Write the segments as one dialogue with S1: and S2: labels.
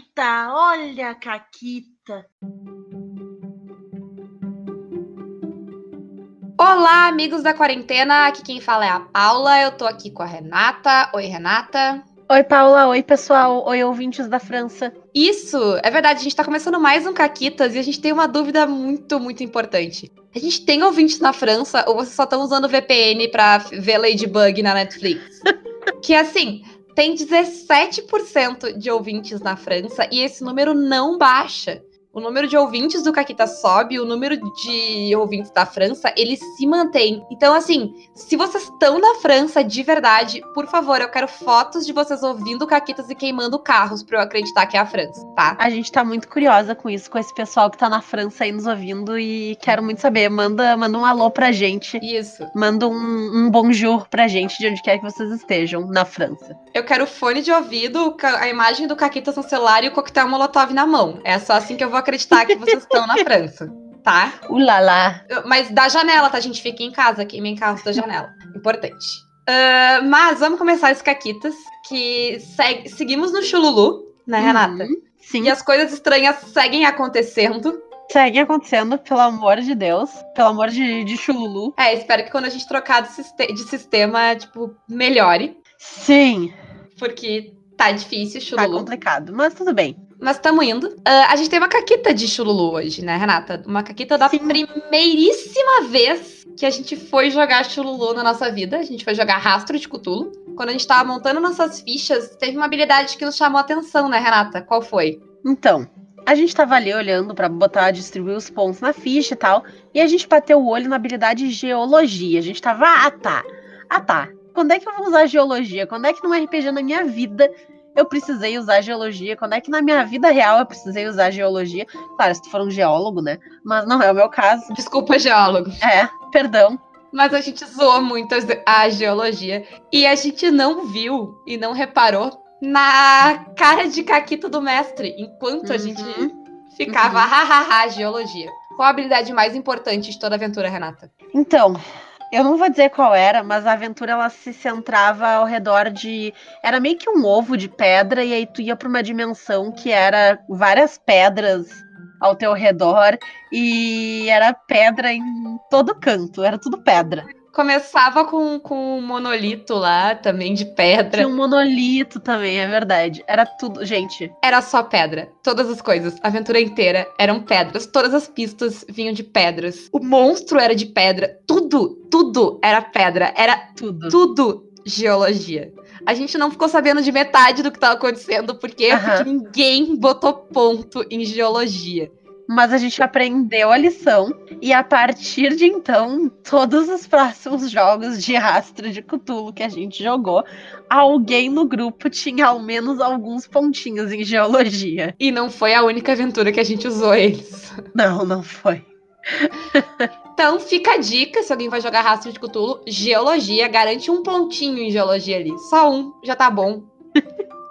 S1: Caquita, olha a Caquita.
S2: Olá, amigos da quarentena. Aqui quem fala é a Paula. Eu tô aqui com a Renata. Oi, Renata.
S1: Oi, Paula. Oi, pessoal. Oi, ouvintes da França.
S2: Isso, é verdade. A gente tá começando mais um Caquitas e a gente tem uma dúvida muito, muito importante. A gente tem ouvintes na França ou vocês só estão usando VPN pra ver Ladybug na Netflix? que assim, tem 17% de ouvintes na França e esse número não baixa o número de ouvintes do Caquita sobe, o número de ouvintes da França, ele se mantém. Então, assim, se vocês estão na França de verdade, por favor, eu quero fotos de vocês ouvindo Caquitas e queimando carros pra eu acreditar que é a França, tá?
S1: A gente tá muito curiosa com isso, com esse pessoal que tá na França aí nos ouvindo e quero muito saber. Manda, manda um alô pra gente.
S2: Isso.
S1: Manda um, um bonjour pra gente de onde quer que vocês estejam na França.
S2: Eu quero fone de ouvido, a imagem do Caquitas no celular e o coquetel Molotov na mão. É só assim que eu vou acreditar que vocês estão na França, tá?
S1: Ulala.
S2: Mas da janela, tá, gente? Fiquem em casa, queimem carros da janela. Importante. Uh, mas vamos começar as caquitas, que segue, seguimos no Chululu, né, uhum, Renata?
S1: Sim.
S2: E as coisas estranhas seguem acontecendo.
S1: Seguem acontecendo, pelo amor de Deus. Pelo amor de, de Chululu.
S2: É, espero que quando a gente trocar de, de sistema, tipo, melhore.
S1: Sim.
S2: Porque tá difícil, Chululu.
S1: Tá complicado, mas tudo bem.
S2: Mas estamos indo. Uh, a gente tem uma caquita de chululu hoje, né, Renata? Uma caquita da Sim. primeiríssima vez que a gente foi jogar chululu na nossa vida. A gente foi jogar rastro de cutulo. Quando a gente tava montando nossas fichas, teve uma habilidade que nos chamou a atenção, né, Renata? Qual foi?
S1: Então, a gente tava ali olhando para botar, distribuir os pontos na ficha e tal, e a gente bateu o olho na habilidade geologia. A gente tava, ah, tá. Ah, tá. Quando é que eu vou usar geologia? Quando é que num RPG na minha vida eu precisei usar geologia? Quando é que na minha vida real eu precisei usar geologia? Claro, se tu for um geólogo, né? Mas não é o meu caso.
S2: Desculpa, geólogo.
S1: É, perdão.
S2: Mas a gente zoou muito a geologia. E a gente não viu e não reparou na cara de caquito do mestre. Enquanto uhum. a gente ficava, uhum. hahaha, geologia. Qual a habilidade mais importante de toda a aventura, Renata?
S1: Então, eu não vou dizer qual era, mas a aventura ela se centrava ao redor de. Era meio que um ovo de pedra, e aí tu ia pra uma dimensão que era várias pedras ao teu redor, e era pedra em todo canto, era tudo pedra.
S2: Começava com, com um monolito lá, também de pedra.
S1: Tinha um monolito também, é verdade. Era tudo, gente.
S2: Era só pedra. Todas as coisas. A aventura inteira eram pedras. Todas as pistas vinham de pedras. O monstro era de pedra. Tudo, tudo era pedra. Era tudo. Tudo geologia. A gente não ficou sabendo de metade do que estava acontecendo, por quê? Uhum. Porque ninguém botou ponto em geologia
S1: mas a gente aprendeu a lição e a partir de então, todos os próximos jogos de rastro de Cthulhu que a gente jogou, alguém no grupo tinha ao menos alguns pontinhos em geologia.
S2: E não foi a única aventura que a gente usou eles.
S1: Não, não foi.
S2: então fica a dica, se alguém vai jogar rastro de Cthulhu, geologia, garante um pontinho em geologia ali. Só um, já tá bom.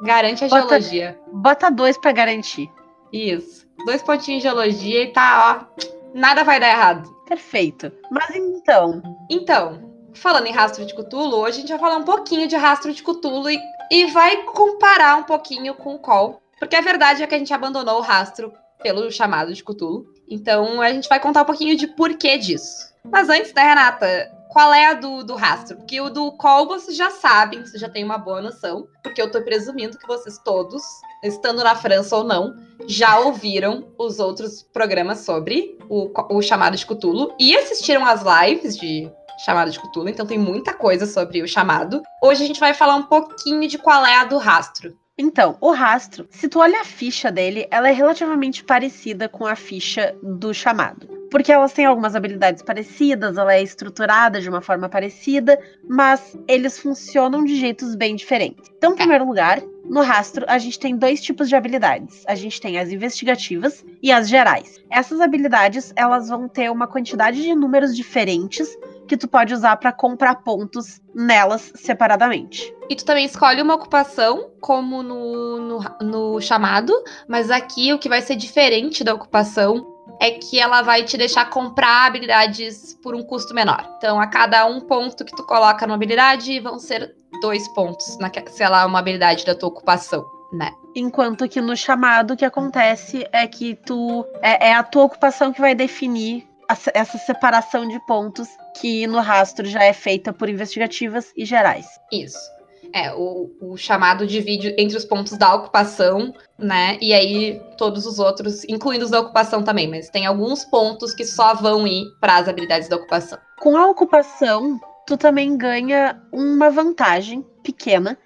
S2: Garante a bota, geologia.
S1: Bota dois para garantir.
S2: Isso dois pontinhos de geologia e tá, ó. Nada vai dar errado.
S1: Perfeito. Mas então.
S2: Então, falando em rastro de Cthulhu, hoje a gente vai falar um pouquinho de rastro de Cthulhu e, e vai comparar um pouquinho com o Call. Porque a verdade é que a gente abandonou o rastro pelo chamado de Cthulhu. Então a gente vai contar um pouquinho de porquê disso. Mas antes, né, Renata? Qual é a do, do rastro? Porque o do call vocês já sabem, vocês já têm uma boa noção, porque eu tô presumindo que vocês todos, estando na França ou não, já ouviram os outros programas sobre o, o chamado de Cthulhu e assistiram as lives de chamado de Cthulhu, então tem muita coisa sobre o chamado. Hoje a gente vai falar um pouquinho de qual é a do rastro.
S1: Então, o rastro, se tu olha a ficha dele, ela é relativamente parecida com a ficha do chamado. Porque elas têm algumas habilidades parecidas, ela é estruturada de uma forma parecida, mas eles funcionam de jeitos bem diferentes. Então, em primeiro lugar, no rastro, a gente tem dois tipos de habilidades. A gente tem as investigativas e as gerais. Essas habilidades, elas vão ter uma quantidade de números diferentes que tu pode usar para comprar pontos nelas separadamente.
S2: E tu também escolhe uma ocupação, como no, no, no, chamado, mas aqui o que vai ser diferente da ocupação é que ela vai te deixar comprar habilidades por um custo menor. Então, a cada um ponto que tu coloca numa habilidade, vão ser dois pontos, na, se ela é uma habilidade da tua ocupação. né?
S1: Enquanto que no chamado o que acontece é que tu é, é a tua ocupação que vai definir essa separação de pontos que no rastro já é feita por investigativas e gerais.
S2: Isso. É, o, o, chamado divide entre os pontos da ocupação, né? E aí todos os outros, incluindo os da ocupação também, mas tem alguns pontos que só vão ir para as habilidades da ocupação.
S1: Com a ocupação, tu também ganha uma vantagem pequena,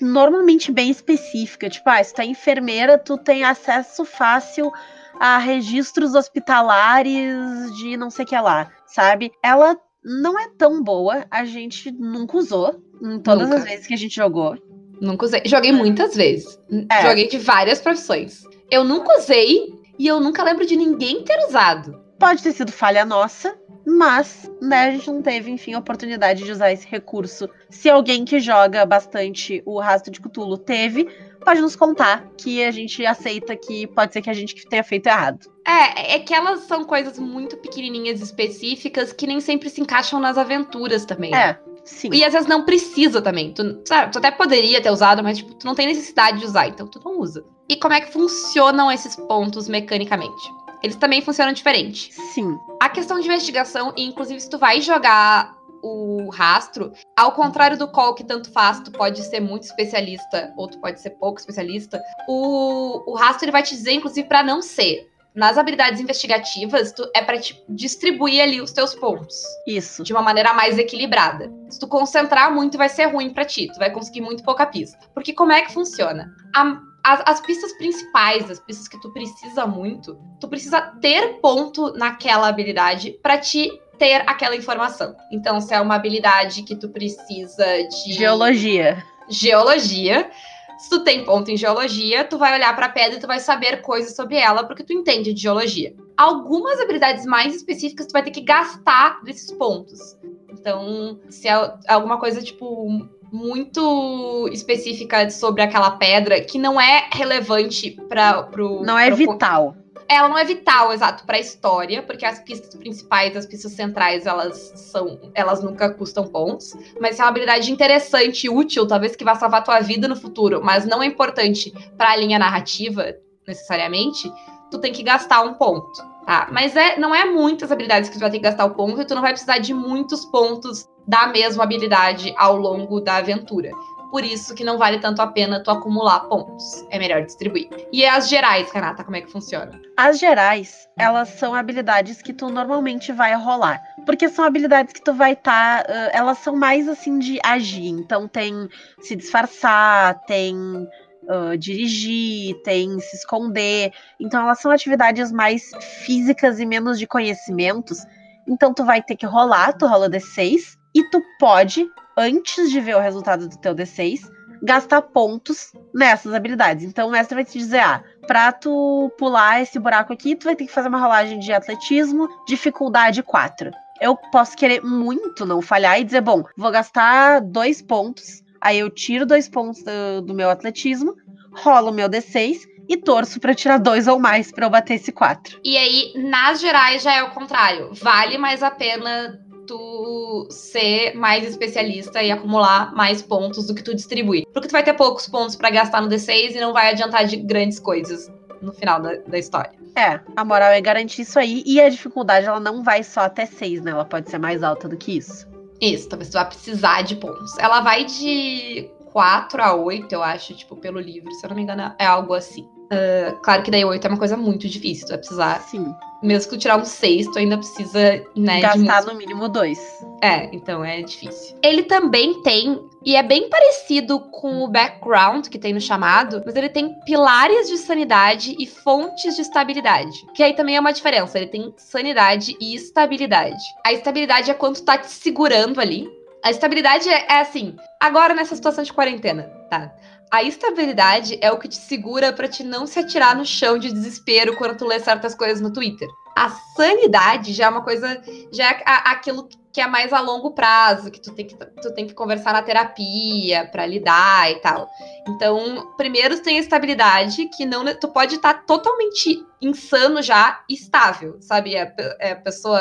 S1: normalmente bem específica. Tipo, ah, se tu é enfermeira, tu tem acesso fácil a registros hospitalares de não sei o que lá, sabe? Ela não é tão boa, a gente nunca usou em todas nunca. as vezes que a gente jogou.
S2: Nunca usei. Joguei muitas vezes. É. Joguei de várias profissões. Eu nunca usei e eu nunca lembro de ninguém ter usado.
S1: Pode ter sido falha nossa, mas né, a gente não teve, enfim, a oportunidade de usar esse recurso. Se alguém que joga bastante o Rastro de Cthulhu teve, pode nos contar que a gente aceita que pode ser que a gente tenha feito errado.
S2: É, é que elas são coisas muito pequenininhas específicas que nem sempre se encaixam nas aventuras também.
S1: É. Sim.
S2: E às vezes não precisa também. Tu, sabe, tu até poderia ter usado, mas tipo, tu não tem necessidade de usar, então tu não usa. E como é que funcionam esses pontos mecanicamente? Eles também funcionam diferente.
S1: Sim.
S2: A questão de investigação, inclusive se tu vai jogar o rastro, ao contrário do call que tanto faz, tu pode ser muito especialista ou tu pode ser pouco especialista, o, o rastro ele vai te dizer, inclusive, para não ser. Nas habilidades investigativas, tu, é para distribuir ali os teus pontos.
S1: Isso.
S2: De uma maneira mais equilibrada. Se tu concentrar muito, vai ser ruim para ti. Tu vai conseguir muito pouca pista. Porque como é que funciona? A, as, as, pistas principais, as pistas que tu precisa muito, tu precisa ter ponto naquela habilidade para te ter aquela informação. Então, se é uma habilidade que tu precisa de.
S1: Geologia.
S2: Geologia. Se tu tem ponto em geologia, tu vai olhar para a pedra e tu vai saber coisas sobre ela porque tu entende de geologia. Algumas habilidades mais específicas tu vai ter que gastar desses pontos. Então, se é alguma coisa tipo muito específica sobre aquela pedra que não é relevante para pro
S1: não é
S2: pro,
S1: vital
S2: ela não é vital, exato, para a história, porque as pistas principais, as pistas centrais, elas são, elas nunca custam pontos, mas é uma habilidade interessante e útil, talvez que vá salvar tua vida no futuro, mas não é importante para a linha narrativa necessariamente, tu tem que gastar um ponto, tá? Mas é, não é muitas habilidades que tu vai ter que gastar o ponto e tu não vai precisar de muitos pontos da mesma habilidade ao longo da aventura por isso que não vale tanto a pena tu acumular pontos. É melhor distribuir. E as gerais, Renata, como é que funciona?
S1: As gerais, elas são habilidades que tu normalmente vai rolar. Porque são habilidades que tu vai estar. Tá, uh, elas são mais assim de agir. Então tem se disfarçar, tem uh, dirigir, tem se esconder. Então elas são atividades mais físicas e menos de conhecimentos. Então tu vai ter que rolar, tu rola D6 e tu pode antes de ver o resultado do teu D6, gastar pontos nessas habilidades. Então o mestre vai te dizer: ah, pra tu pular esse buraco aqui, tu vai ter que fazer uma rolagem de atletismo, dificuldade 4. Eu posso querer muito não falhar e dizer: bom, vou gastar dois pontos. Aí eu tiro dois pontos do, do meu atletismo, rolo o meu D6 e torço para tirar dois ou mais para eu bater esse 4.
S2: E aí, nas gerais, já é o contrário. Vale mais a pena tu ser mais especialista e acumular mais pontos do que tu distribuir. Porque tu vai ter poucos pontos para gastar no D6 e não vai adiantar de grandes coisas no final da, da história.
S1: É, a moral é garantir isso aí. E a dificuldade, ela não vai só até 6, né? Ela pode ser mais alta do que isso.
S2: Isso, talvez tu vá precisar de pontos. Ela vai de 4 a 8, eu acho, tipo, pelo livro. Se eu não me engano, é algo assim. Uh, claro que daí 8 é uma coisa muito difícil, tu vai precisar.
S1: Sim.
S2: Mesmo que tu tirar um 6, tu ainda precisa, né?
S1: Gastar no mínimo 2.
S2: É, então é difícil. Ele também tem, e é bem parecido com o background que tem no chamado, mas ele tem pilares de sanidade e fontes de estabilidade. Que aí também é uma diferença. Ele tem sanidade e estabilidade. A estabilidade é quando tu tá te segurando ali. A estabilidade é, é assim, agora nessa situação de quarentena, tá? A estabilidade é o que te segura para te não se atirar no chão de desespero quando tu lê certas coisas no Twitter. A sanidade já é uma coisa, já é aquilo que é mais a longo prazo, que tu tem que, tu tem que conversar na terapia para lidar e tal. Então, primeiro tem a estabilidade, que não tu pode estar tá totalmente insano já, estável, sabe? A, a pessoa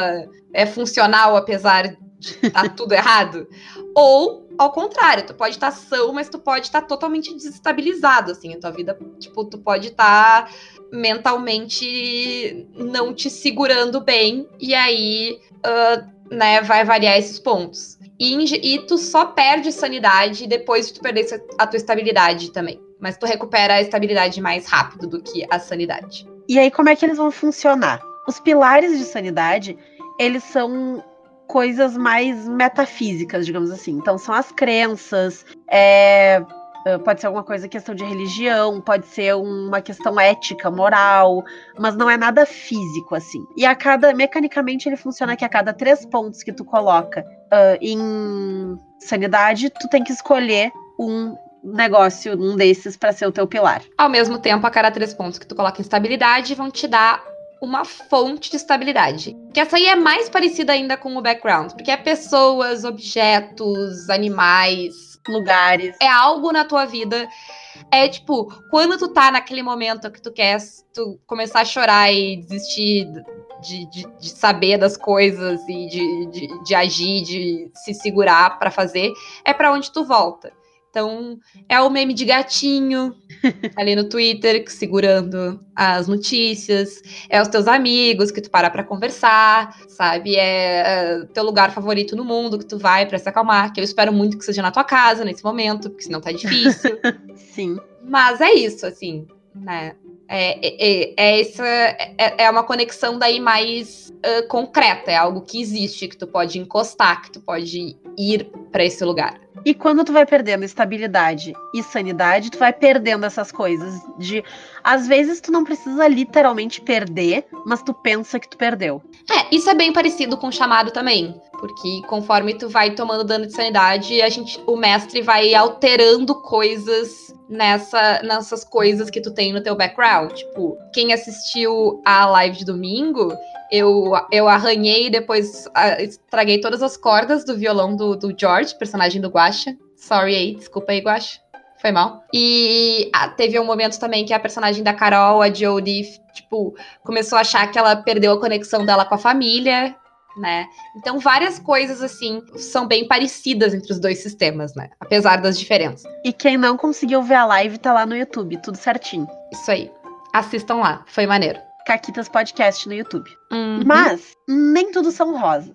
S2: é funcional apesar de estar tá tudo errado. Ou ao contrário, tu pode estar tá são, mas tu pode estar tá totalmente desestabilizado, assim, a tua vida, tipo, tu pode estar tá mentalmente não te segurando bem, e aí, uh, né, vai variar esses pontos. E, e tu só perde sanidade depois de tu perder a tua estabilidade também. Mas tu recupera a estabilidade mais rápido do que a sanidade.
S1: E aí, como é que eles vão funcionar? Os pilares de sanidade, eles são coisas mais metafísicas, digamos assim. Então, são as crenças, é, pode ser alguma coisa questão de religião, pode ser uma questão ética, moral, mas não é nada físico assim. E a cada, mecanicamente, ele funciona que a cada três pontos que tu coloca uh, em sanidade, tu tem que escolher um negócio, um desses, para ser o teu pilar.
S2: Ao mesmo tempo, a cada três pontos que tu coloca em estabilidade, vão te dar uma fonte de estabilidade. Que essa aí é mais parecida ainda com o background, porque é pessoas, objetos, animais,
S1: lugares.
S2: É algo na tua vida. É tipo, quando tu tá naquele momento que tu quer tu começar a chorar e desistir de, de, de saber das coisas e de, de, de agir, de se segurar para fazer, é para onde tu volta. Então, é o meme de gatinho ali no Twitter, segurando as notícias. É os teus amigos que tu para pra conversar, sabe? É, é teu lugar favorito no mundo que tu vai para se acalmar. Que eu espero muito que seja na tua casa nesse momento, porque senão tá difícil.
S1: Sim.
S2: Mas é isso, assim, né? É, é, é, é essa, é, é uma conexão daí mais uh, concreta, é algo que existe, que tu pode encostar, que tu pode ir para esse lugar.
S1: E quando tu vai perdendo estabilidade e sanidade, tu vai perdendo essas coisas de às vezes tu não precisa literalmente perder, mas tu pensa que tu perdeu.
S2: É, isso é bem parecido com o chamado também, porque conforme tu vai tomando dano de sanidade, a gente o mestre vai alterando coisas nessa, nessas coisas que tu tem no teu background. Tipo, quem assistiu a live de domingo, eu, eu arranhei e depois estraguei todas as cordas do violão do, do George, personagem do Guacha. Sorry aí, desculpa aí, Guacha. Foi mal. E ah, teve um momento também que a personagem da Carol, a Jodie, tipo, começou a achar que ela perdeu a conexão dela com a família né? Então, várias coisas, assim, são bem parecidas entre os dois sistemas, né? Apesar das diferenças.
S1: E quem não conseguiu ver a live tá lá no YouTube, tudo certinho.
S2: Isso aí. Assistam lá, foi maneiro.
S1: Caquitas Podcast no YouTube.
S2: Uhum.
S1: Mas, nem tudo são rosas.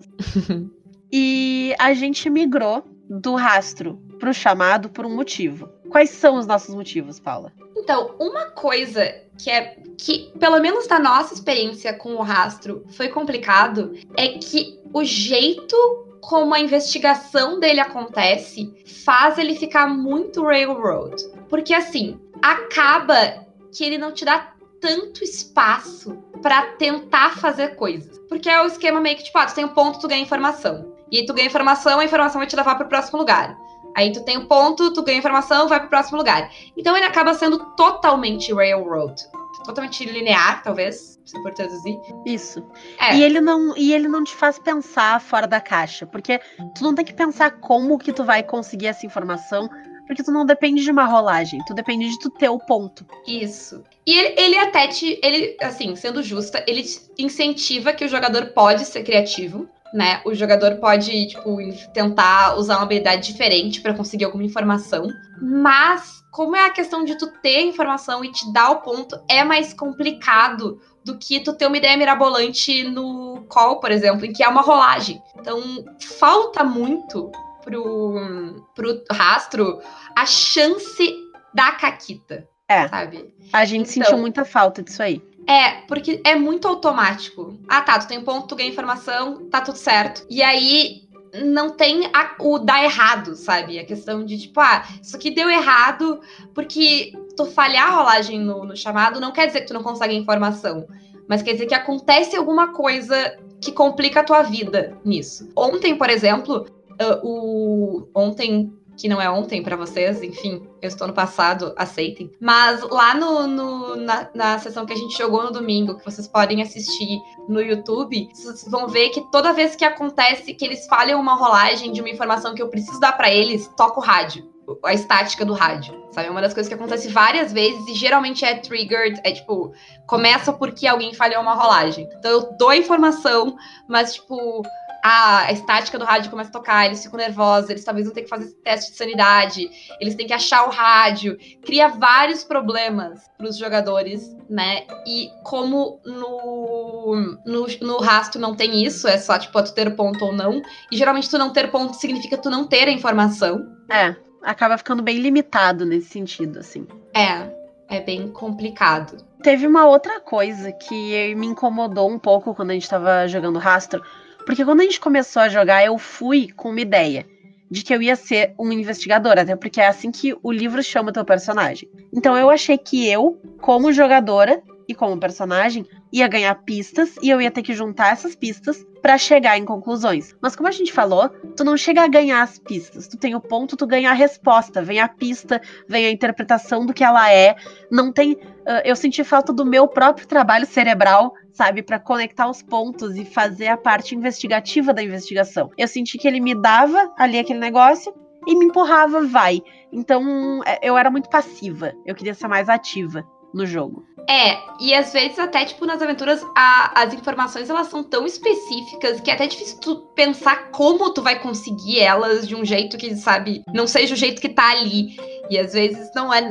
S1: e a gente migrou do rastro pro chamado por um motivo. Quais são os nossos motivos, Paula?
S2: Então, uma coisa que é que, pelo menos da nossa experiência com o rastro, foi complicado, é que o jeito como a investigação dele acontece faz ele ficar muito railroad. Porque assim, acaba que ele não te dá tanto espaço para tentar fazer coisas. Porque é o esquema meio que, tipo, ah, tu tem um ponto, tu ganha informação. E aí tu ganha informação, a informação vai te levar para o próximo lugar. Aí tu tem um ponto, tu ganha informação, vai pro próximo lugar. Então ele acaba sendo totalmente railroad. Totalmente linear, talvez, se for traduzir.
S1: Isso. É. E ele não e ele não te faz pensar fora da caixa, porque tu não tem que pensar como que tu vai conseguir essa informação, porque tu não depende de uma rolagem, tu depende de tu ter o ponto.
S2: Isso. E ele, ele até te, ele, assim, sendo justa, ele incentiva que o jogador pode ser criativo, né? O jogador pode, tipo, tentar usar uma habilidade diferente para conseguir alguma informação. Mas, como é a questão de tu ter informação e te dar o ponto, é mais complicado do que tu ter uma ideia mirabolante no call, por exemplo, em que é uma rolagem. Então, falta muito pro, pro rastro a chance da caquita.
S1: É.
S2: Sabe?
S1: A gente então, sentiu muita falta disso aí.
S2: É, porque é muito automático. Ah, tá, tu tem um ponto, tu ganha informação, tá tudo certo. E aí não tem a, o dar errado, sabe? A questão de tipo, ah, isso aqui deu errado porque tu falhar a rolagem no, no chamado não quer dizer que tu não consegue informação. Mas quer dizer que acontece alguma coisa que complica a tua vida nisso. Ontem, por exemplo, uh, o ontem que não é ontem para vocês, enfim, eu estou no passado, aceitem. Mas lá no, no na, na, sessão que a gente jogou no domingo, que vocês podem assistir no YouTube, vocês vão ver que toda vez que acontece que eles falham uma rolagem de uma informação que eu preciso dar para eles, toca o rádio. A estática do rádio, sabe? É uma das coisas que acontece várias vezes e geralmente é triggered, é tipo, começa porque alguém falhou uma rolagem. Então eu dou a informação, mas tipo, a estática do rádio começa a tocar, eles ficam nervosos, eles talvez vão ter que fazer teste de sanidade, eles têm que achar o rádio, cria vários problemas para os jogadores, né? E como no, no, no rastro não tem isso, é só tipo tu ter ponto ou não, e geralmente tu não ter ponto significa tu não ter a informação.
S1: É, acaba ficando bem limitado nesse sentido, assim.
S2: É, é bem complicado.
S1: Teve uma outra coisa que me incomodou um pouco quando a gente tava jogando rastro, porque quando a gente começou a jogar, eu fui com uma ideia de que eu ia ser um investigador, até porque é assim que o livro chama o teu personagem. Então eu achei que eu, como jogadora e como personagem, ia ganhar pistas e eu ia ter que juntar essas pistas para chegar em conclusões. Mas como a gente falou, tu não chega a ganhar as pistas. Tu tem o ponto, tu ganha a resposta, vem a pista, vem a interpretação do que ela é. Não tem, uh, eu senti falta do meu próprio trabalho cerebral sabe, para conectar os pontos e fazer a parte investigativa da investigação. Eu senti que ele me dava ali aquele negócio e me empurrava, vai. Então é, eu era muito passiva. Eu queria ser mais ativa no jogo.
S2: É, e às vezes até, tipo, nas aventuras, a, as informações, elas são tão específicas que é até difícil tu pensar como tu vai conseguir elas de um jeito que, sabe, não seja o jeito que tá ali. E às vezes não é.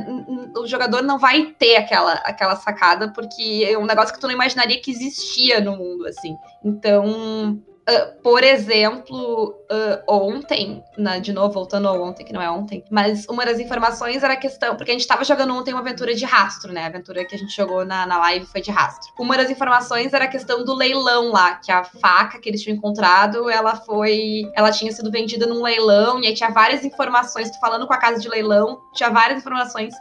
S2: O jogador não vai ter aquela, aquela sacada, porque é um negócio que tu não imaginaria que existia no mundo, assim. Então, Uh, por exemplo, uh, ontem, na, de novo, voltando ao ontem, que não é ontem, mas uma das informações era a questão, porque a gente estava jogando ontem uma aventura de rastro, né? A aventura que a gente jogou na, na live foi de rastro. Uma das informações era a questão do leilão lá, que a faca que eles tinham encontrado, ela foi. Ela tinha sido vendida num leilão, e aí tinha várias informações, tô falando com a casa de leilão, tinha várias informações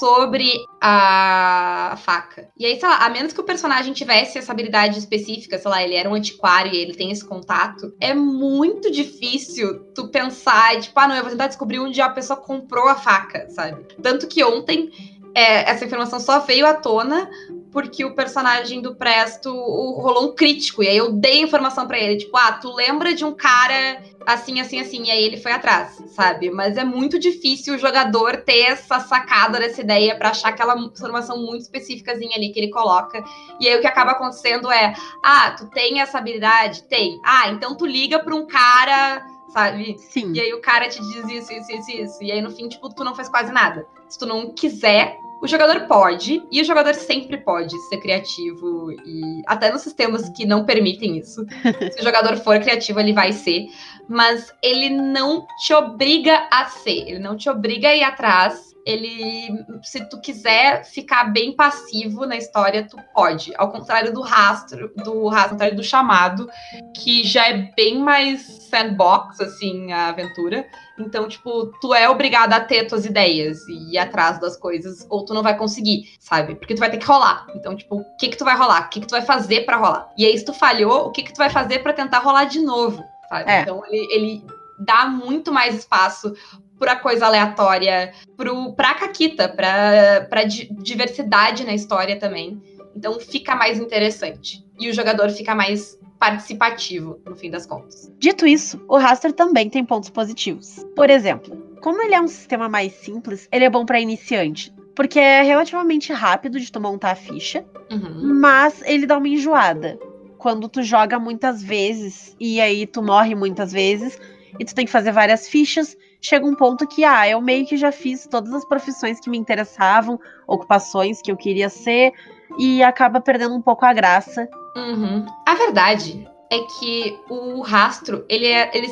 S2: sobre a faca. E aí, sei lá, a menos que o personagem tivesse essa habilidade específica, sei lá, ele era um antiquário e ele tem esse contato, é muito difícil tu pensar, tipo, ah, não, eu vou tentar descobrir onde a pessoa comprou a faca, sabe? Tanto que ontem é, essa informação só veio à tona porque o personagem do Presto rolou um crítico. E aí eu dei informação para ele, tipo, ah, tu lembra de um cara assim, assim, assim, e aí ele foi atrás, sabe? Mas é muito difícil o jogador ter essa sacada dessa ideia para achar aquela informação muito específicazinha ali que ele coloca. E aí o que acaba acontecendo é, ah, tu tem essa habilidade? Tem. Ah, então tu liga pra um cara sabe?
S1: Sim.
S2: E aí o cara te diz isso, isso, isso, isso. E aí no fim, tipo, tu não faz quase nada. Se tu não quiser, o jogador pode, e o jogador sempre pode ser criativo, e até nos sistemas que não permitem isso. Se o jogador for criativo, ele vai ser, mas ele não te obriga a ser, ele não te obriga a ir atrás. Ele, se tu quiser ficar bem passivo na história, tu pode. Ao contrário do rastro, do rastro, do chamado, que já é bem mais sandbox, assim, a aventura então, tipo, tu é obrigado a ter tuas ideias e ir atrás das coisas, ou tu não vai conseguir, sabe? Porque tu vai ter que rolar. Então, tipo, o que que tu vai rolar? O que que tu vai fazer para rolar? E aí, se tu falhou, o que que tu vai fazer para tentar rolar de novo, sabe? É. Então, ele, ele dá muito mais espaço pra coisa aleatória, pro, pra caquita, pra, pra diversidade na história também. Então, fica mais interessante. E o jogador fica mais participativo, no fim das contas.
S1: Dito isso, o raster também tem pontos positivos. Por exemplo, como ele é um sistema mais simples, ele é bom para iniciante, porque é relativamente rápido de tu montar a ficha, uhum. mas ele dá uma enjoada. Quando tu joga muitas vezes e aí tu morre muitas vezes e tu tem que fazer várias fichas, chega um ponto que, ah, eu meio que já fiz todas as profissões que me interessavam, ocupações que eu queria ser, e acaba perdendo um pouco a graça
S2: Uhum. A verdade é que o rastro, ele é, ele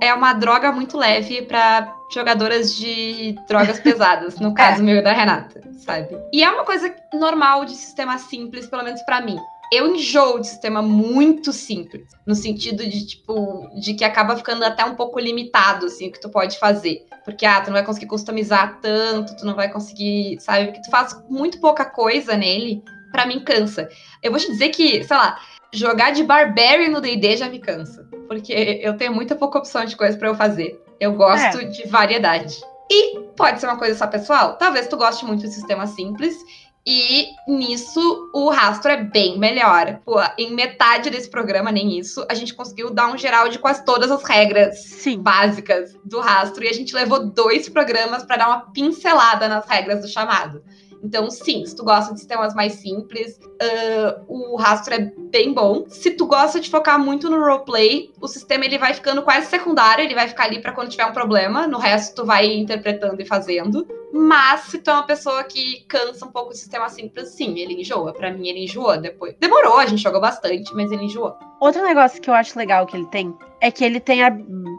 S2: é uma droga muito leve para jogadoras de drogas pesadas, no caso é. meu e da Renata, sabe? E é uma coisa normal de sistema simples, pelo menos para mim. Eu enjoo de sistema muito simples, no sentido de, tipo, de que acaba ficando até um pouco limitado, assim, o que tu pode fazer. Porque, ah, tu não vai conseguir customizar tanto, tu não vai conseguir, sabe? Porque tu faz muito pouca coisa nele, para mim cansa. Eu vou te dizer que, sei lá, jogar de Barbarian no D&D já me cansa, porque eu tenho muita pouca opção de coisa para eu fazer. Eu gosto é. de variedade. E pode ser uma coisa só pessoal. Talvez tu goste muito de sistema simples e nisso o rastro é bem melhor. Pô, em metade desse programa, nem isso, a gente conseguiu dar um geral de quase todas as regras
S1: Sim.
S2: básicas do rastro. E a gente levou dois programas para dar uma pincelada nas regras do chamado. Então, sim, se tu gosta de sistemas mais simples, uh, o rastro é bem bom. Se tu gosta de focar muito no roleplay, o sistema ele vai ficando quase secundário, ele vai ficar ali para quando tiver um problema, no resto tu vai interpretando e fazendo. Mas se tu é uma pessoa que cansa um pouco o sistema simples, sim, ele enjoa. Para mim, ele enjoou depois. Demorou, a gente jogou bastante, mas ele enjoou.
S1: Outro negócio que eu acho legal que ele tem é que ele tem, a,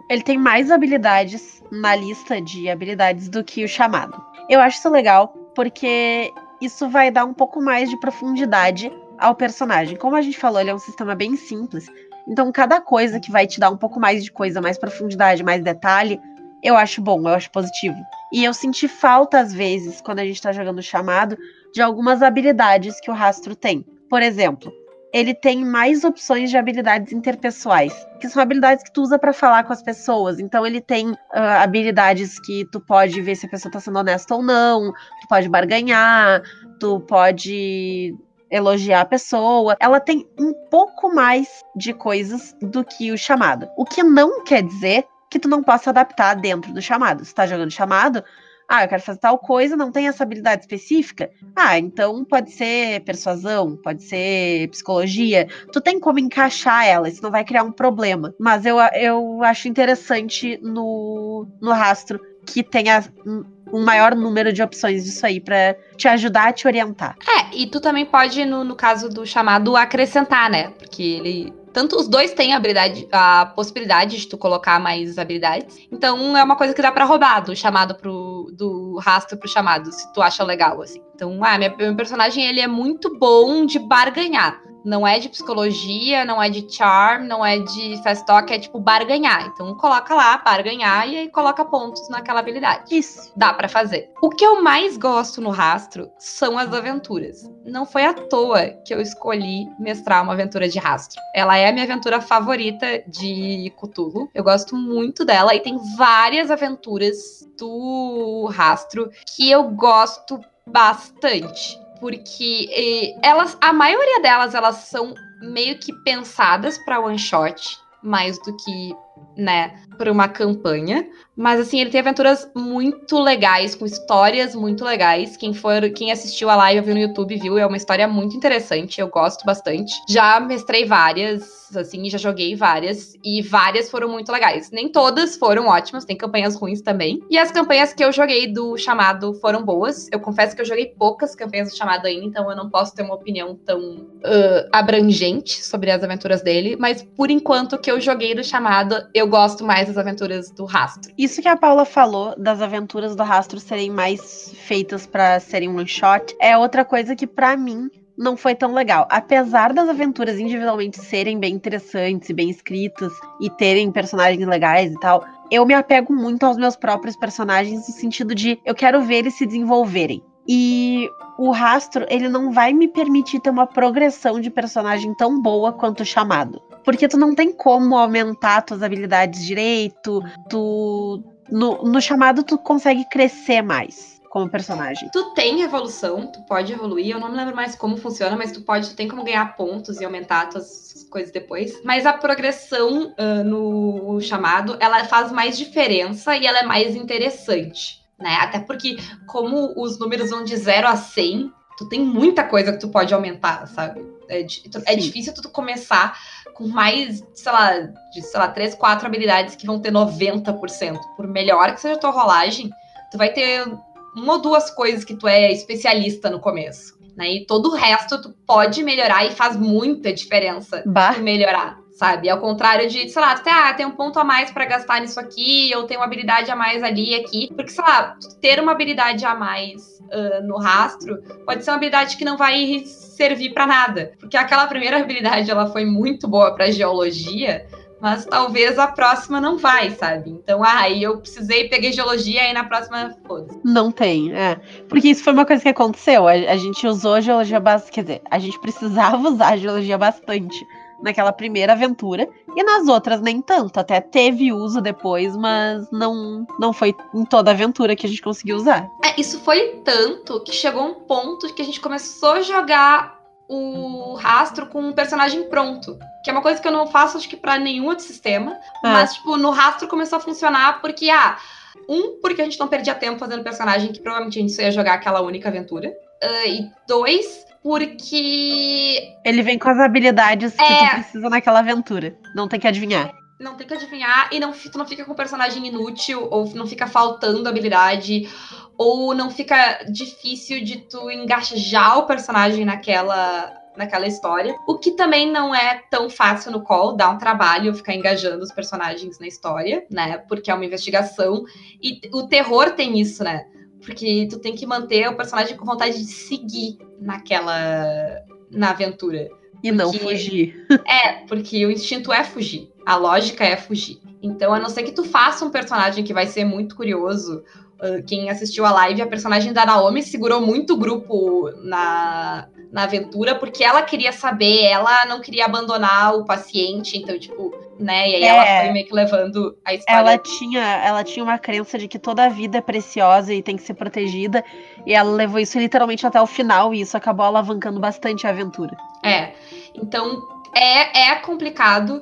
S1: ele tem mais habilidades na lista de habilidades do que o chamado. Eu acho isso legal porque isso vai dar um pouco mais de profundidade ao personagem. Como a gente falou, ele é um sistema bem simples. Então, cada coisa que vai te dar um pouco mais de coisa, mais profundidade, mais detalhe, eu acho bom, eu acho positivo. E eu senti falta, às vezes, quando a gente tá jogando chamado, de algumas habilidades que o rastro tem. Por exemplo, ele tem mais opções de habilidades interpessoais, que são habilidades que tu usa para falar com as pessoas. Então ele tem uh, habilidades que tu pode ver se a pessoa tá sendo honesta ou não, tu pode barganhar, tu pode elogiar a pessoa. Ela tem um pouco mais de coisas do que o chamado. O que não quer dizer que tu não possa adaptar dentro do chamado. Se tá jogando chamado, ah, eu quero fazer tal coisa, não tem essa habilidade específica. Ah, então pode ser persuasão, pode ser psicologia. Tu tem como encaixar ela, isso não vai criar um problema. Mas eu, eu acho interessante no, no rastro que tenha um maior número de opções disso aí para te ajudar a te orientar.
S2: É, e tu também pode, no, no caso do chamado, acrescentar, né? Porque ele tanto os dois têm a habilidade, a possibilidade de tu colocar mais habilidades. Então é uma coisa que dá para roubar do chamado pro do rastro pro chamado, se tu acha legal assim. Então, ah, minha, meu personagem ele é muito bom de barganhar não é de psicologia, não é de charm, não é de fast talk, é tipo barganhar. Então coloca lá, barganhar e aí coloca pontos naquela habilidade.
S1: Isso.
S2: Dá para fazer. O que eu mais gosto no rastro são as aventuras. Não foi à toa que eu escolhi mestrar uma aventura de rastro. Ela é a minha aventura favorita de Cthulhu. Eu gosto muito dela e tem várias aventuras do rastro que eu gosto bastante porque elas, a maioria delas, elas são meio que pensadas para one shot, mais do que, né, para uma campanha. Mas assim, ele tem aventuras muito legais, com histórias muito legais. Quem for, quem assistiu a live viu no YouTube viu, é uma história muito interessante, eu gosto bastante. Já mestrei várias, assim, já joguei várias e várias foram muito legais. Nem todas foram ótimas, tem campanhas ruins também. E as campanhas que eu joguei do chamado foram boas. Eu confesso que eu joguei poucas campanhas do chamado ainda, então eu não posso ter uma opinião tão uh, abrangente sobre as aventuras dele, mas por enquanto que eu joguei do chamado, eu gosto mais das aventuras do rastro.
S1: Isso que a Paula falou das aventuras do rastro serem mais feitas para serem one shot é outra coisa que para mim não foi tão legal. Apesar das aventuras individualmente serem bem interessantes e bem escritas e terem personagens legais e tal, eu me apego muito aos meus próprios personagens no sentido de eu quero ver eles se desenvolverem. E o rastro, ele não vai me permitir ter uma progressão de personagem tão boa quanto o chamado. Porque tu não tem como aumentar tuas habilidades direito, tu. No, no chamado, tu consegue crescer mais como personagem.
S2: Tu tem evolução, tu pode evoluir. Eu não me lembro mais como funciona, mas tu pode, tu tem como ganhar pontos e aumentar tuas coisas depois. Mas a progressão uh, no chamado, ela faz mais diferença e ela é mais interessante, né? Até porque, como os números vão de 0 a 100, tu tem muita coisa que tu pode aumentar, sabe? É, é difícil tu começar com mais, sei lá, de, sei lá, três, quatro habilidades que vão ter 90%. Por melhor que seja a tua rolagem, tu vai ter uma ou duas coisas que tu é especialista no começo. Né? E todo o resto tu pode melhorar e faz muita diferença bah. melhorar sabe? Ao contrário de, sei lá, tu tem, ah, tem um ponto a mais para gastar nisso aqui, ou tem uma habilidade a mais ali aqui. Porque, sei lá, ter uma habilidade a mais uh, no rastro pode ser uma habilidade que não vai servir para nada. Porque aquela primeira habilidade, ela foi muito boa para geologia, mas talvez a próxima não vai, sabe? Então, ah, eu precisei, peguei geologia e na próxima, foda-se.
S1: Não tem, é. Porque isso foi uma coisa que aconteceu. A, a gente usou geologia bastante, quer dizer, a gente precisava usar geologia bastante naquela primeira aventura e nas outras nem tanto. Até teve uso depois, mas não não foi em toda a aventura que a gente conseguiu usar.
S2: É, isso foi tanto que chegou um ponto que a gente começou a jogar o rastro com um personagem pronto. Que é uma coisa que eu não faço, acho que, pra nenhum outro sistema. É. Mas, tipo, no rastro começou a funcionar porque, ah, um, porque a gente não perdia tempo fazendo personagem que provavelmente a gente só ia jogar aquela única aventura. Uh, e dois, porque.
S1: Ele vem com as habilidades que
S2: É.
S1: tu precisa naquela aventura. Não tem que adivinhar.
S2: Não tem que adivinhar e não, tu não fica com um personagem inútil, ou não fica faltando habilidade, ou não fica difícil de tu engajar o personagem naquela, naquela história. O que também não é tão fácil no call, dá um trabalho ficar engajando os personagens na história, né? Porque é uma investigação. E o terror tem isso, né? Porque tu tem que manter o personagem com vontade de seguir naquela. na aventura.
S1: E não
S2: Porque-
S1: fugir.
S2: É, porque o instinto é fugir. A lógica é fugir. Então, a não ser que tu faça um personagem que vai ser muito curioso. uh, Quem assistiu a live, a personagem da Naomi segurou muito o grupo na, na aventura, porque ela queria saber, ela não queria abandonar o paciente, então, tipo, né? E aí
S1: É.
S2: ela foi meio que levando a história.
S1: Ela tinha, ela tinha uma crença de que toda a vida é preciosa e tem que ser protegida. E ela levou isso literalmente até o final, e isso acabou alavancando bastante a aventura.
S2: É. Então é, é complicado,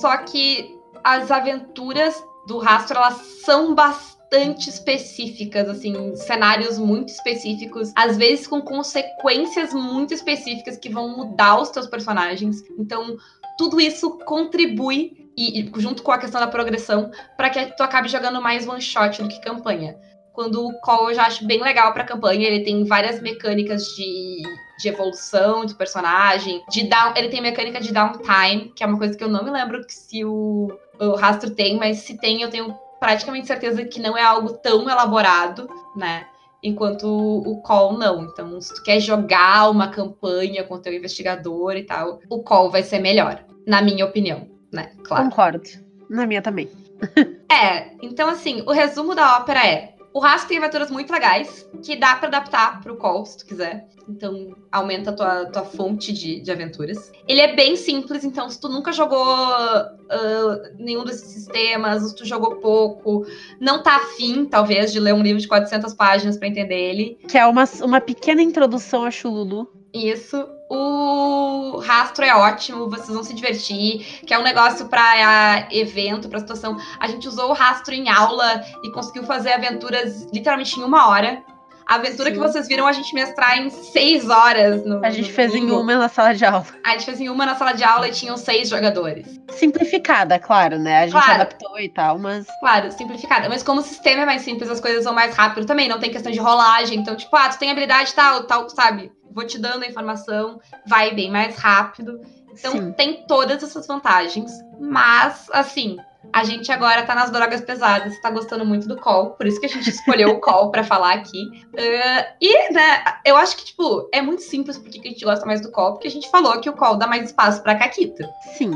S2: só que as aventuras do rastro elas são bastante específicas, assim, cenários muito específicos, às vezes com consequências muito específicas que vão mudar os teus personagens. Então, tudo isso contribui e, junto com a questão da progressão para que tu acabe jogando mais one shot do que campanha. Quando o call eu já acho bem legal pra campanha, ele tem várias mecânicas de, de evolução do personagem, de down, ele tem mecânica de downtime, que é uma coisa que eu não me lembro se o, o rastro tem, mas se tem, eu tenho praticamente certeza que não é algo tão elaborado, né? Enquanto o call não. Então, se tu quer jogar uma campanha com o teu investigador e tal, o call vai ser melhor, na minha opinião, né? Claro.
S1: Concordo. Na minha também.
S2: É, então assim, o resumo da ópera é: o rastro tem aventuras muito legais que dá pra adaptar pro call, se tu quiser. Então, aumenta a tua, tua fonte de, de aventuras. Ele é bem simples, então, se tu nunca jogou ah, nenhum desses sistemas, se tu jogou pouco, não tá afim, talvez, de ler um livro de 400 páginas pra entender ele,
S1: Que é uma, uma pequena introdução a Chululu.
S2: Isso. O rastro é ótimo, vocês vão se divertir, que é um negócio para evento, para situação. A gente usou o rastro em aula e conseguiu fazer aventuras literalmente em uma hora. A aventura
S1: Sim.
S2: que vocês viram a gente mestrar em seis horas. No,
S1: A gente
S2: no
S1: fez em
S2: domingo.
S1: uma na sala de aula.
S2: A gente fez em uma na sala de aula e tinham seis jogadores.
S1: Simplificada, claro, né? A gente
S2: Claro.
S1: adaptou e tal, mas
S2: Claro, simplificada. Mas como o sistema é mais simples, as coisas vão mais rápido também. Não tem questão de rolagem. Então, tipo, ah, tu tem habilidade tal, tal, sabe? Vou te dando a informação, vai bem mais rápido. Então
S1: sim.
S2: tem todas essas vantagens, mas assim, a gente agora tá nas drogas pesadas, tá gostando muito do call, por isso que a gente escolheu o call pra falar aqui. Ah, e, né, eu acho que, tipo, é muito simples porque que a gente gosta mais do call, porque a gente falou que o call dá mais espaço pra Caquita.
S1: Sim.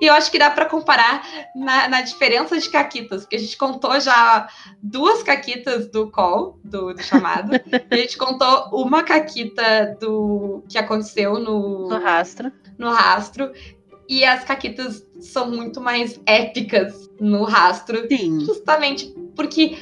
S2: E eu acho que dá pra comparar na, na diferença de caquitas, porque a gente contou já duas caquitas do call, do, do chamado, e a gente contou uma caquita do que aconteceu no,
S1: No rastro.
S2: no rastro. E as caquitas são muito mais épicas no rastro,
S1: Sim.
S2: justamente porque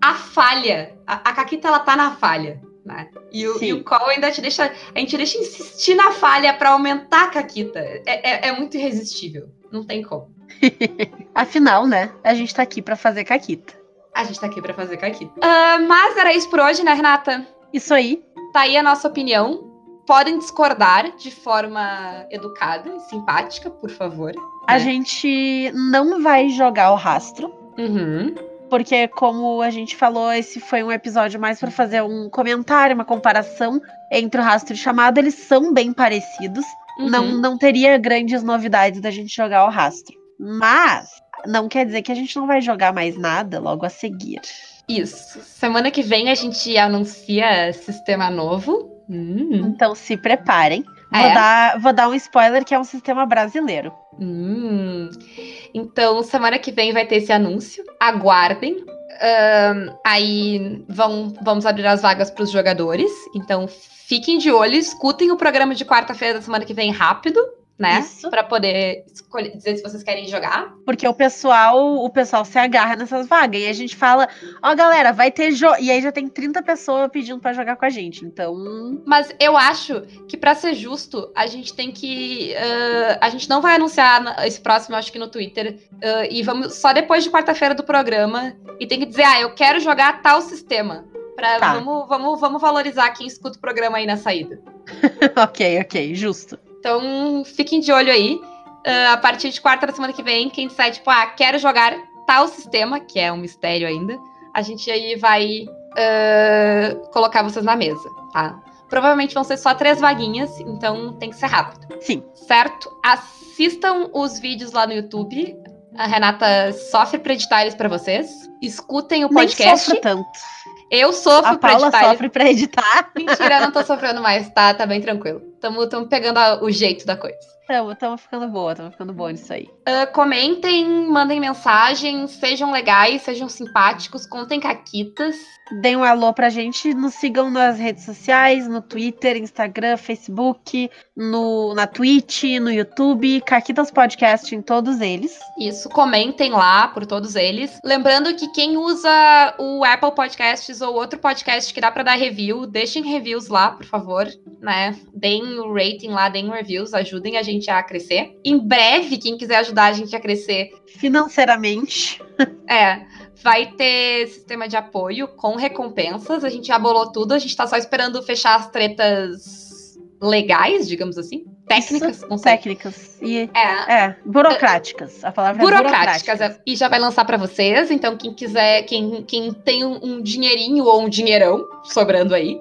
S2: a falha, a, a caquita ela tá na falha, né? E o, e o call ainda te deixa, a gente deixa insistir na falha pra aumentar a caquita. É, é, é muito irresistível, não tem como.
S1: Afinal, né? A gente tá aqui pra fazer caquita.
S2: A gente tá aqui pra fazer caquita. Ah, mas era isso por hoje, né, Renata?
S1: Isso aí.
S2: Tá aí a nossa opinião. Podem discordar de forma educada e simpática, por favor.
S1: A
S2: né?
S1: gente não vai jogar o rastro.
S2: Uhum.
S1: Porque, como a gente falou, esse foi um episódio mais pra fazer um comentário, uma comparação entre o rastro e chamado. Eles são bem parecidos.
S2: Uhum.
S1: Não, não teria grandes novidades da gente jogar o rastro. Mas não quer dizer que a gente não vai jogar mais nada logo a seguir.
S2: Isso. Semana que vem a gente anuncia sistema novo. Hum.
S1: Então se preparem.
S2: Ah,
S1: Vou,
S2: é?
S1: dar, vou dar um spoiler que é um sistema brasileiro.
S2: Hum. Então, semana que vem vai ter esse anúncio. Aguardem. Aí vão, vamos abrir as vagas para os jogadores. Então, fiquem de olho, escutem o programa de quarta-feira da semana que vem rápido, né? Para poder escolher, dizer se vocês querem jogar.
S1: Porque o pessoal, o pessoal se agarra nessas vagas. E a gente fala, ó, galera, vai ter jogo. E aí já tem 30 pessoas pedindo pra jogar com a gente. Então.
S2: Mas eu acho que para ser justo, a gente tem que. ah, a gente não vai anunciar esse próximo, eu acho que no Twitter. ah, e vamos só depois de quarta-feira do programa. E tem que dizer, ah, eu quero jogar tal sistema. Pra,
S1: Tá.
S2: vamos, vamos, vamos valorizar quem escuta o programa aí na saída.
S1: ok, ok, justo.
S2: Então, fiquem de olho aí. Ah, a partir de quarta da semana que vem, quem disser, tipo, ah, quero jogar tal sistema, que é um mistério ainda, a gente aí vai ah, colocar vocês na mesa, tá? Provavelmente vão ser só três vaguinhas, então tem que ser rápido,
S1: Sim.
S2: certo? Assistam os vídeos lá no YouTube. A Renata sofre pra editar eles pra vocês. Escutem o
S1: Nem
S2: podcast.
S1: sofro tanto.
S2: Eu sofro
S1: A
S2: pra
S1: Paula
S2: editar eles.
S1: sofre pra editar.
S2: Mentira, eu não tô sofrendo mais, tá? Tá bem tranquilo. Tamo, tamo pegando a- o jeito da coisa.
S1: Tamo, tamo ficando boa, tamo ficando boa nisso aí.
S2: Ah, comentem, mandem mensagens, sejam legais, sejam simpáticos, contem caquitas.
S1: Deem um alô pra gente, nos sigam nas redes sociais, no Twitter, Instagram, Facebook, no, na Twitch, no YouTube, Caquitas Podcast em todos eles.
S2: Isso, comentem lá por todos eles. Lembrando que quem usa o Apple Podcasts ou outro podcast que dá pra dar review, deixem reviews lá, por favor, né? Deem o rating lá, deem reviews, ajudem a gente a crescer. Em breve, quem quiser ajudar a gente a crescer,
S1: Financeiramente.
S2: É, vai ter sistema de apoio com recompensas. A gente já bolou tudo, a gente tá só esperando fechar as tretas legais, digamos assim. Técnicas.
S1: Técnicas. E,
S2: É,
S1: é, burocráticas. A palavra
S2: burocráticas.
S1: é burocráticas.
S2: E já vai lançar pra vocês. Então, quem quiser, quem, quem tem um, um dinheirinho ou um dinheirão sobrando aí,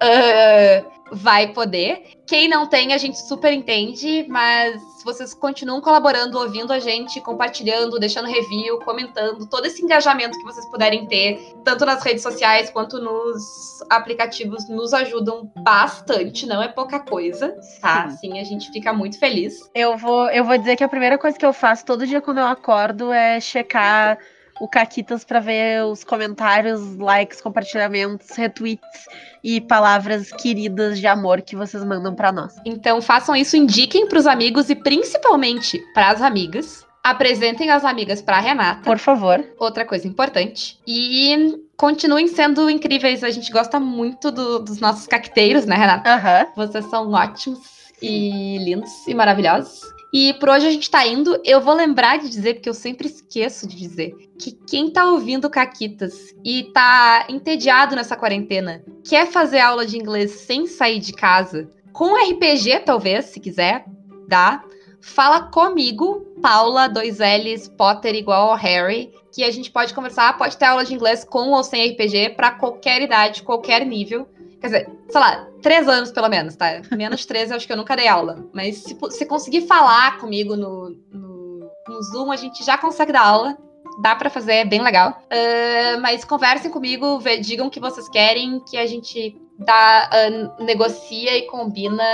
S2: ah, vai poder. Quem não tem, a gente super entende, mas vocês continuam colaborando, ouvindo a gente, compartilhando, deixando review, comentando, todo esse engajamento que vocês puderem ter, tanto nas redes sociais quanto nos aplicativos, nos ajudam bastante, não é pouca coisa, tá?
S1: Sim.
S2: Sim, a gente fica muito feliz.
S1: Eu vou, eu vou dizer que a primeira coisa que eu faço todo dia quando eu acordo é checar o Caquitas pra ver os comentários, likes, compartilhamentos, retweets e palavras queridas de amor que vocês mandam pra nós.
S2: Então façam isso, indiquem pros amigos e principalmente pras amigas. Apresentem as amigas pra Renata.
S1: Por favor.
S2: Outra coisa importante. E continuem sendo incríveis. A gente gosta muito do- dos nossos cacteiros, né, Renata?
S1: Aham.
S2: Vocês são ótimos e lindos e maravilhosos. E por hoje a gente tá indo. Eu vou lembrar de dizer, porque eu sempre esqueço de dizer, que quem tá ouvindo Caquitas e tá entediado nessa quarentena, quer fazer aula de inglês sem sair de casa, com RPG, talvez, se quiser, dá. Fala comigo, Paula, dois L's, Potter igual ao Harry, que a gente pode conversar, pode ter aula de inglês com ou sem RPG pra qualquer idade, qualquer nível. Quer dizer, sei lá, três anos pelo menos, tá? Menos três eu acho que eu nunca dei aula. Mas se, se conseguir falar comigo no, no, no Zoom, a gente já consegue dar aula. Dá pra fazer, é bem legal. Ah, mas conversem comigo, vê- digam o que vocês querem, que a gente dá, ah, negocia e combina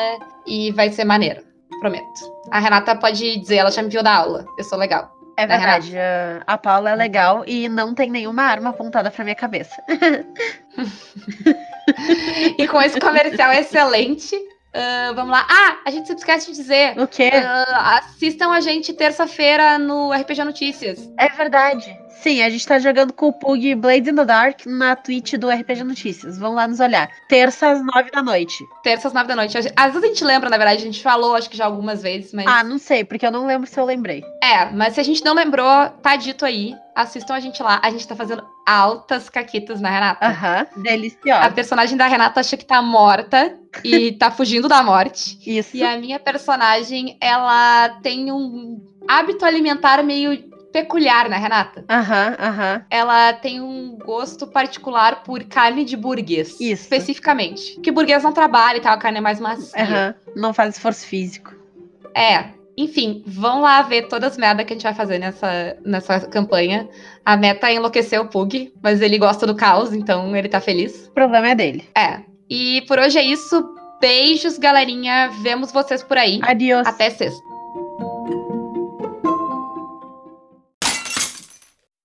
S2: e vai ser maneiro. Prometo. A Renata pode dizer, ela já me viu dar aula. Eu sou legal.
S1: É
S2: Né,
S1: verdade. a- A Paula é legal e não tem nenhuma arma apontada pra minha cabeça.
S2: E com esse comercial excelente, ah, vamos lá. Ah, a gente sempre esquece de dizer.
S1: O quê?
S2: Ah, assistam a gente terça-feira no RPG Notícias.
S1: É verdade. Sim, a gente tá jogando com o Pug Blades in the Dark na Twitch do RPG Notícias. Vão lá nos olhar. Terça às nove da noite.
S2: Terça às nove da noite. Às vezes a gente lembra, na verdade, a gente falou, acho que já algumas vezes, mas.
S1: Ah, não sei, porque eu não lembro se eu lembrei.
S2: É, mas se a gente não lembrou, tá dito aí. Assistam a gente lá. A gente tá fazendo altas caquitas na Renata.
S1: Aham,
S2: A
S1: deliciosa.
S2: personagem da Renata acha que tá morta e tá fugindo da morte.
S1: Isso.
S2: E a minha personagem, ela tem um hábito alimentar meio peculiar, né, Renata?
S1: Aham, aham.
S2: Ela tem um gosto particular por carne de burguês.
S1: Isso.
S2: Especificamente. Que burguês não trabalha e tal, a carne é mais macia.
S1: Aham. Não faz esforço físico.
S2: É. Enfim, vão lá ver todas as merdas que a gente vai fazer nessa, nessa campanha. A meta é enlouquecer o Pug, mas ele gosta do caos, então ele tá feliz.
S1: O problema é dele.
S2: É. E por hoje é isso. Beijos, galerinha. Vemos vocês por aí.
S1: Adiós.
S2: Até sexta.